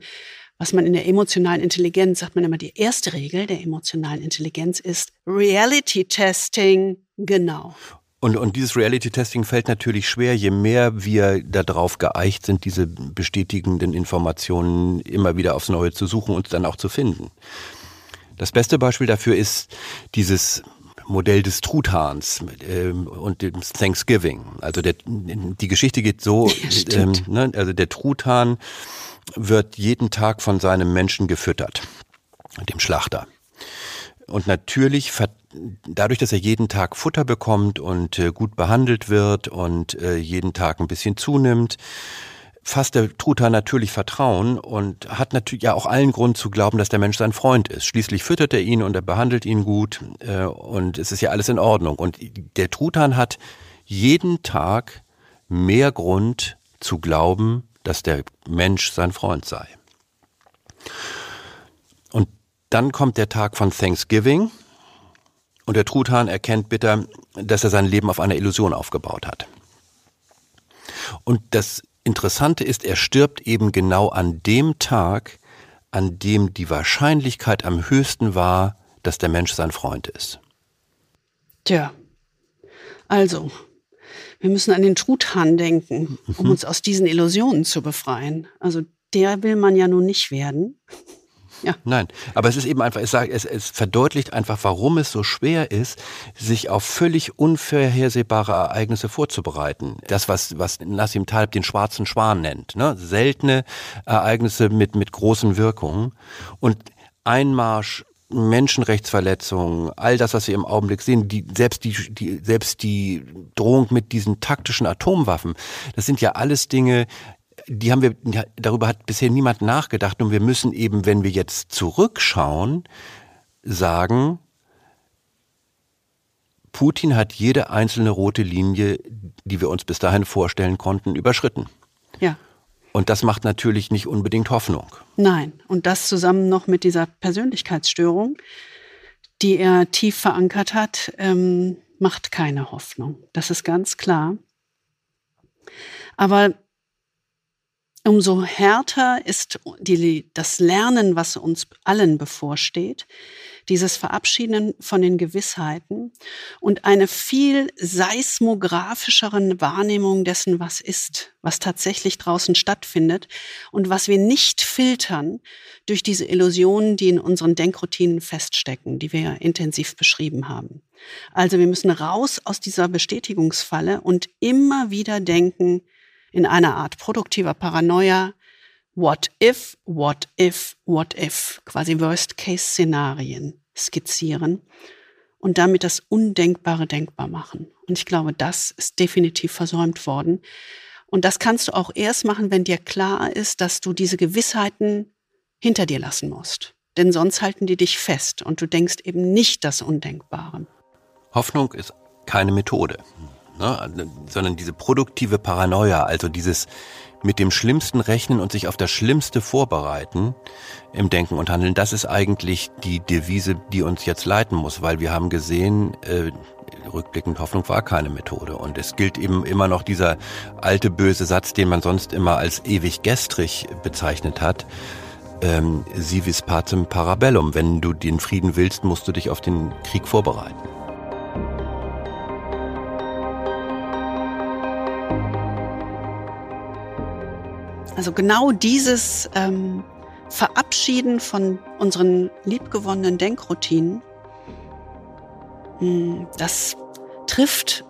was man in der emotionalen Intelligenz sagt man immer, die erste Regel der emotionalen Intelligenz ist Reality Testing. Genau. Und, und dieses Reality-Testing fällt natürlich schwer, je mehr wir darauf geeicht sind, diese bestätigenden Informationen immer wieder aufs Neue zu suchen und dann auch zu finden. Das beste Beispiel dafür ist dieses Modell des Truthahns äh, und dem Thanksgiving. Also der, die Geschichte geht so, (laughs) ja, ähm, ne, also der Truthahn wird jeden Tag von seinem Menschen gefüttert, dem Schlachter. Und natürlich, dadurch, dass er jeden Tag Futter bekommt und äh, gut behandelt wird und äh, jeden Tag ein bisschen zunimmt, fasst der Truthahn natürlich Vertrauen und hat natürlich ja auch allen Grund zu glauben, dass der Mensch sein Freund ist. Schließlich füttert er ihn und er behandelt ihn gut äh, und es ist ja alles in Ordnung. Und der Truthahn hat jeden Tag mehr Grund zu glauben, dass der Mensch sein Freund sei. Dann kommt der Tag von Thanksgiving und der Truthahn erkennt bitter, dass er sein Leben auf einer Illusion aufgebaut hat. Und das Interessante ist, er stirbt eben genau an dem Tag, an dem die Wahrscheinlichkeit am höchsten war, dass der Mensch sein Freund ist. Tja, also, wir müssen an den Truthahn denken, um mhm. uns aus diesen Illusionen zu befreien. Also der will man ja nun nicht werden. Ja. Nein, aber es ist eben einfach, es, sagt, es, es verdeutlicht einfach, warum es so schwer ist, sich auf völlig unvorhersehbare Ereignisse vorzubereiten. Das, was, was Nassim Taleb den schwarzen Schwan nennt. Ne? Seltene Ereignisse mit, mit großen Wirkungen. Und Einmarsch Menschenrechtsverletzungen, all das, was wir im Augenblick sehen, die, selbst die, die, selbst die Drohung mit diesen taktischen Atomwaffen, das sind ja alles Dinge, die haben wir, darüber hat bisher niemand nachgedacht und wir müssen eben, wenn wir jetzt zurückschauen, sagen, Putin hat jede einzelne rote Linie, die wir uns bis dahin vorstellen konnten, überschritten. Ja. Und das macht natürlich nicht unbedingt Hoffnung. Nein. Und das zusammen noch mit dieser Persönlichkeitsstörung, die er tief verankert hat, ähm, macht keine Hoffnung. Das ist ganz klar. Aber umso härter ist die, das Lernen, was uns allen bevorsteht, dieses Verabschieden von den Gewissheiten und eine viel seismografischeren Wahrnehmung dessen, was ist, was tatsächlich draußen stattfindet und was wir nicht filtern durch diese Illusionen, die in unseren Denkroutinen feststecken, die wir ja intensiv beschrieben haben. Also wir müssen raus aus dieser Bestätigungsfalle und immer wieder denken, in einer Art produktiver Paranoia, What if, what if, what if, quasi Worst-Case-Szenarien skizzieren und damit das Undenkbare denkbar machen. Und ich glaube, das ist definitiv versäumt worden. Und das kannst du auch erst machen, wenn dir klar ist, dass du diese Gewissheiten hinter dir lassen musst. Denn sonst halten die dich fest und du denkst eben nicht das Undenkbare. Hoffnung ist keine Methode ne? sondern diese produktive Paranoia, also dieses mit dem Schlimmsten rechnen und sich auf das Schlimmste vorbereiten im Denken und Handeln, das ist eigentlich die Devise, die uns jetzt leiten muss, weil wir haben gesehen, äh, rückblickend Hoffnung war keine Methode. Und es gilt eben immer noch dieser alte böse Satz, den man sonst immer als ewig gestrig bezeichnet hat. Ähm, si vis pacem parabellum. Wenn du den Frieden willst, musst du dich auf den Krieg vorbereiten. Also genau dieses ähm, Verabschieden von unseren liebgewonnenen Denkroutinen, hm, das trifft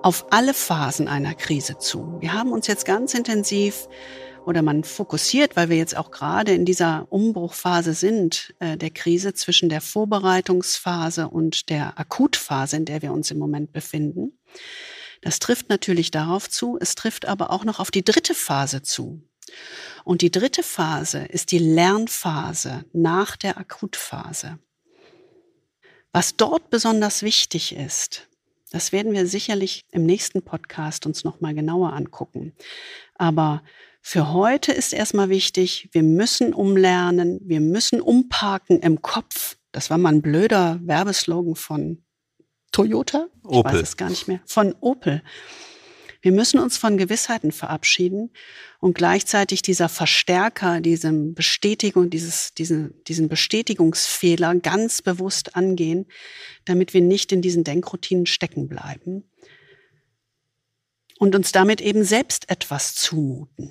auf alle Phasen einer Krise zu. Wir haben uns jetzt ganz intensiv oder man fokussiert, weil wir jetzt auch gerade in dieser Umbruchphase sind, äh, der Krise zwischen der Vorbereitungsphase und der Akutphase, in der wir uns im Moment befinden. Das trifft natürlich darauf zu, es trifft aber auch noch auf die dritte Phase zu. Und die dritte Phase ist die Lernphase nach der Akutphase. Was dort besonders wichtig ist, das werden wir sicherlich im nächsten Podcast uns nochmal genauer angucken. Aber für heute ist erstmal wichtig, wir müssen umlernen, wir müssen umparken im Kopf. Das war mal ein blöder Werbeslogan von Toyota? Ich Opel. weiß es gar nicht mehr. Von Opel. Wir müssen uns von Gewissheiten verabschieden und gleichzeitig dieser Verstärker, diesem Bestätigung, dieses, diesen, diesen Bestätigungsfehler ganz bewusst angehen, damit wir nicht in diesen Denkroutinen stecken bleiben und uns damit eben selbst etwas zumuten.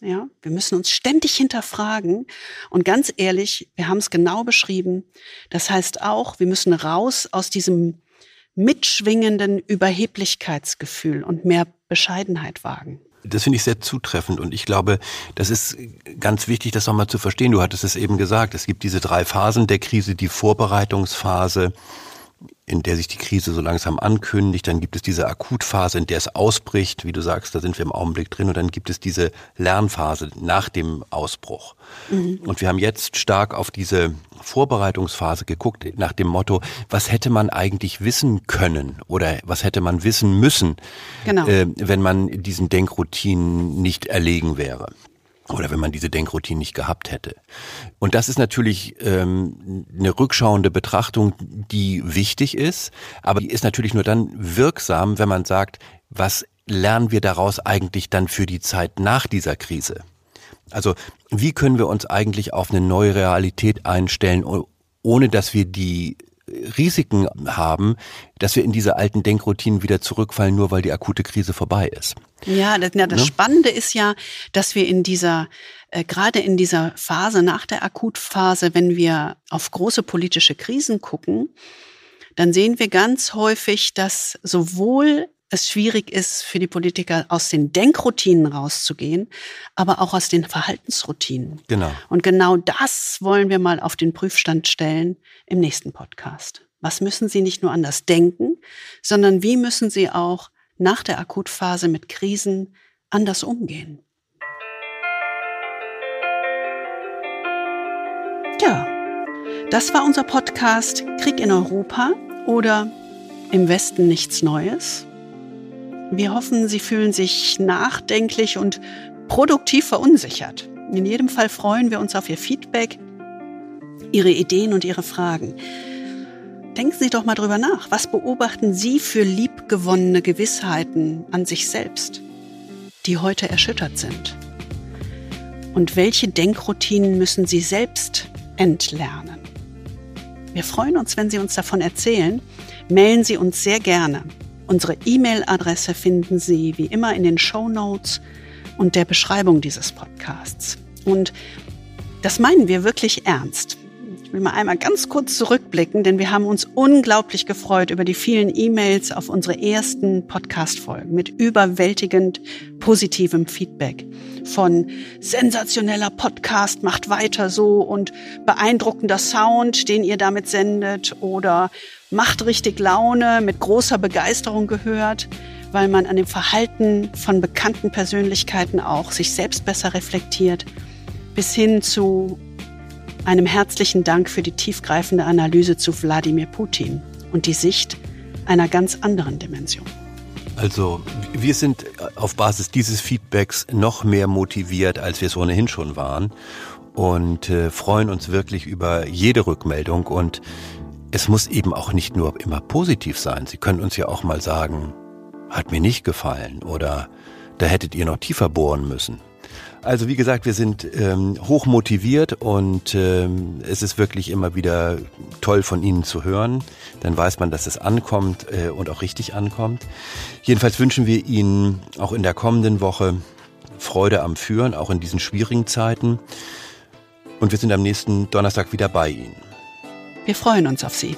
Ja, wir müssen uns ständig hinterfragen. Und ganz ehrlich, wir haben es genau beschrieben. Das heißt auch, wir müssen raus aus diesem mitschwingenden Überheblichkeitsgefühl und mehr Bescheidenheit wagen. Das finde ich sehr zutreffend und ich glaube, das ist ganz wichtig, das nochmal zu verstehen. Du hattest es eben gesagt, es gibt diese drei Phasen der Krise, die Vorbereitungsphase, in der sich die Krise so langsam ankündigt. Dann gibt es diese Akutphase, in der es ausbricht. Wie du sagst, da sind wir im Augenblick drin. Und dann gibt es diese Lernphase nach dem Ausbruch. Mhm. Und wir haben jetzt stark auf diese Vorbereitungsphase geguckt, nach dem Motto, was hätte man eigentlich wissen können oder was hätte man wissen müssen, genau. äh, wenn man diesen Denkroutinen nicht erlegen wäre oder wenn man diese Denkroutine nicht gehabt hätte. Und das ist natürlich ähm, eine rückschauende Betrachtung, die wichtig ist, aber die ist natürlich nur dann wirksam, wenn man sagt, was lernen wir daraus eigentlich dann für die Zeit nach dieser Krise? Also wie können wir uns eigentlich auf eine neue Realität einstellen, ohne dass wir die Risiken haben, dass wir in diese alten Denkroutinen wieder zurückfallen, nur weil die akute Krise vorbei ist. Ja, das, ja, das ne? Spannende ist ja, dass wir in dieser, äh, gerade in dieser Phase nach der Akutphase, wenn wir auf große politische Krisen gucken, dann sehen wir ganz häufig, dass sowohl es schwierig ist für die Politiker, aus den Denkroutinen rauszugehen, aber auch aus den Verhaltensroutinen. Genau. Und genau das wollen wir mal auf den Prüfstand stellen im nächsten Podcast. Was müssen Sie nicht nur anders denken, sondern wie müssen Sie auch nach der Akutphase mit Krisen anders umgehen? Ja, das war unser Podcast Krieg in Europa oder Im Westen nichts Neues. Wir hoffen, Sie fühlen sich nachdenklich und produktiv verunsichert. In jedem Fall freuen wir uns auf Ihr Feedback, Ihre Ideen und Ihre Fragen. Denken Sie doch mal drüber nach. Was beobachten Sie für liebgewonnene Gewissheiten an sich selbst, die heute erschüttert sind? Und welche Denkroutinen müssen Sie selbst entlernen? Wir freuen uns, wenn Sie uns davon erzählen. Mailen Sie uns sehr gerne. Unsere E-Mail-Adresse finden Sie wie immer in den Show Notes und der Beschreibung dieses Podcasts. Und das meinen wir wirklich ernst. Ich will mal einmal ganz kurz zurückblicken, denn wir haben uns unglaublich gefreut über die vielen E-Mails auf unsere ersten Podcast-Folgen mit überwältigend positivem Feedback. Von sensationeller Podcast macht weiter so und beeindruckender Sound, den ihr damit sendet oder macht richtig Laune mit großer Begeisterung gehört, weil man an dem Verhalten von bekannten Persönlichkeiten auch sich selbst besser reflektiert, bis hin zu einem herzlichen Dank für die tiefgreifende Analyse zu Wladimir Putin und die Sicht einer ganz anderen Dimension. Also wir sind auf Basis dieses Feedbacks noch mehr motiviert, als wir es ohnehin schon waren und äh, freuen uns wirklich über jede Rückmeldung und es muss eben auch nicht nur immer positiv sein. Sie können uns ja auch mal sagen, hat mir nicht gefallen oder da hättet ihr noch tiefer bohren müssen. Also wie gesagt, wir sind ähm, hoch motiviert und ähm, es ist wirklich immer wieder toll von Ihnen zu hören. Dann weiß man, dass es ankommt äh, und auch richtig ankommt. Jedenfalls wünschen wir Ihnen auch in der kommenden Woche Freude am Führen, auch in diesen schwierigen Zeiten. Und wir sind am nächsten Donnerstag wieder bei Ihnen. Wir freuen uns auf Sie.